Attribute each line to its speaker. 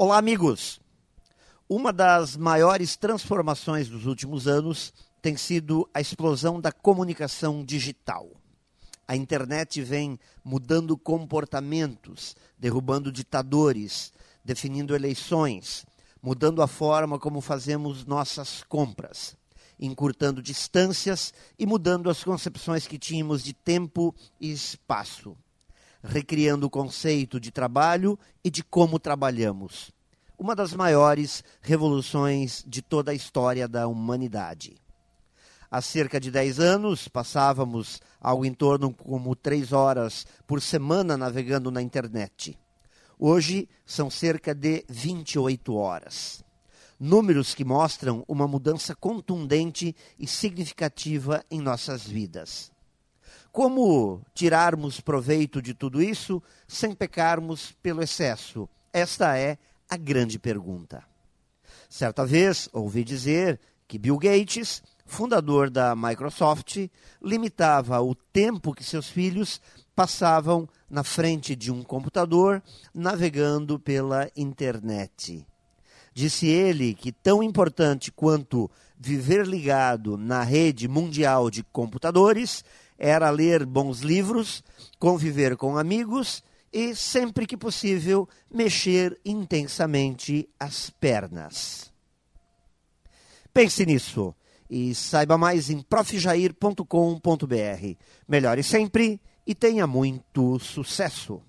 Speaker 1: Olá, amigos! Uma das maiores transformações dos últimos anos tem sido a explosão da comunicação digital. A internet vem mudando comportamentos, derrubando ditadores, definindo eleições, mudando a forma como fazemos nossas compras, encurtando distâncias e mudando as concepções que tínhamos de tempo e espaço recriando o conceito de trabalho e de como trabalhamos. Uma das maiores revoluções de toda a história da humanidade. Há cerca de 10 anos, passávamos algo em torno como 3 horas por semana navegando na internet. Hoje são cerca de 28 horas. Números que mostram uma mudança contundente e significativa em nossas vidas. Como tirarmos proveito de tudo isso sem pecarmos pelo excesso? Esta é a grande pergunta. Certa vez ouvi dizer que Bill Gates, fundador da Microsoft, limitava o tempo que seus filhos passavam na frente de um computador navegando pela internet. Disse ele que tão importante quanto viver ligado na rede mundial de computadores era ler bons livros, conviver com amigos e, sempre que possível, mexer intensamente as pernas. Pense nisso e saiba mais em profjair.com.br. Melhore sempre e tenha muito sucesso!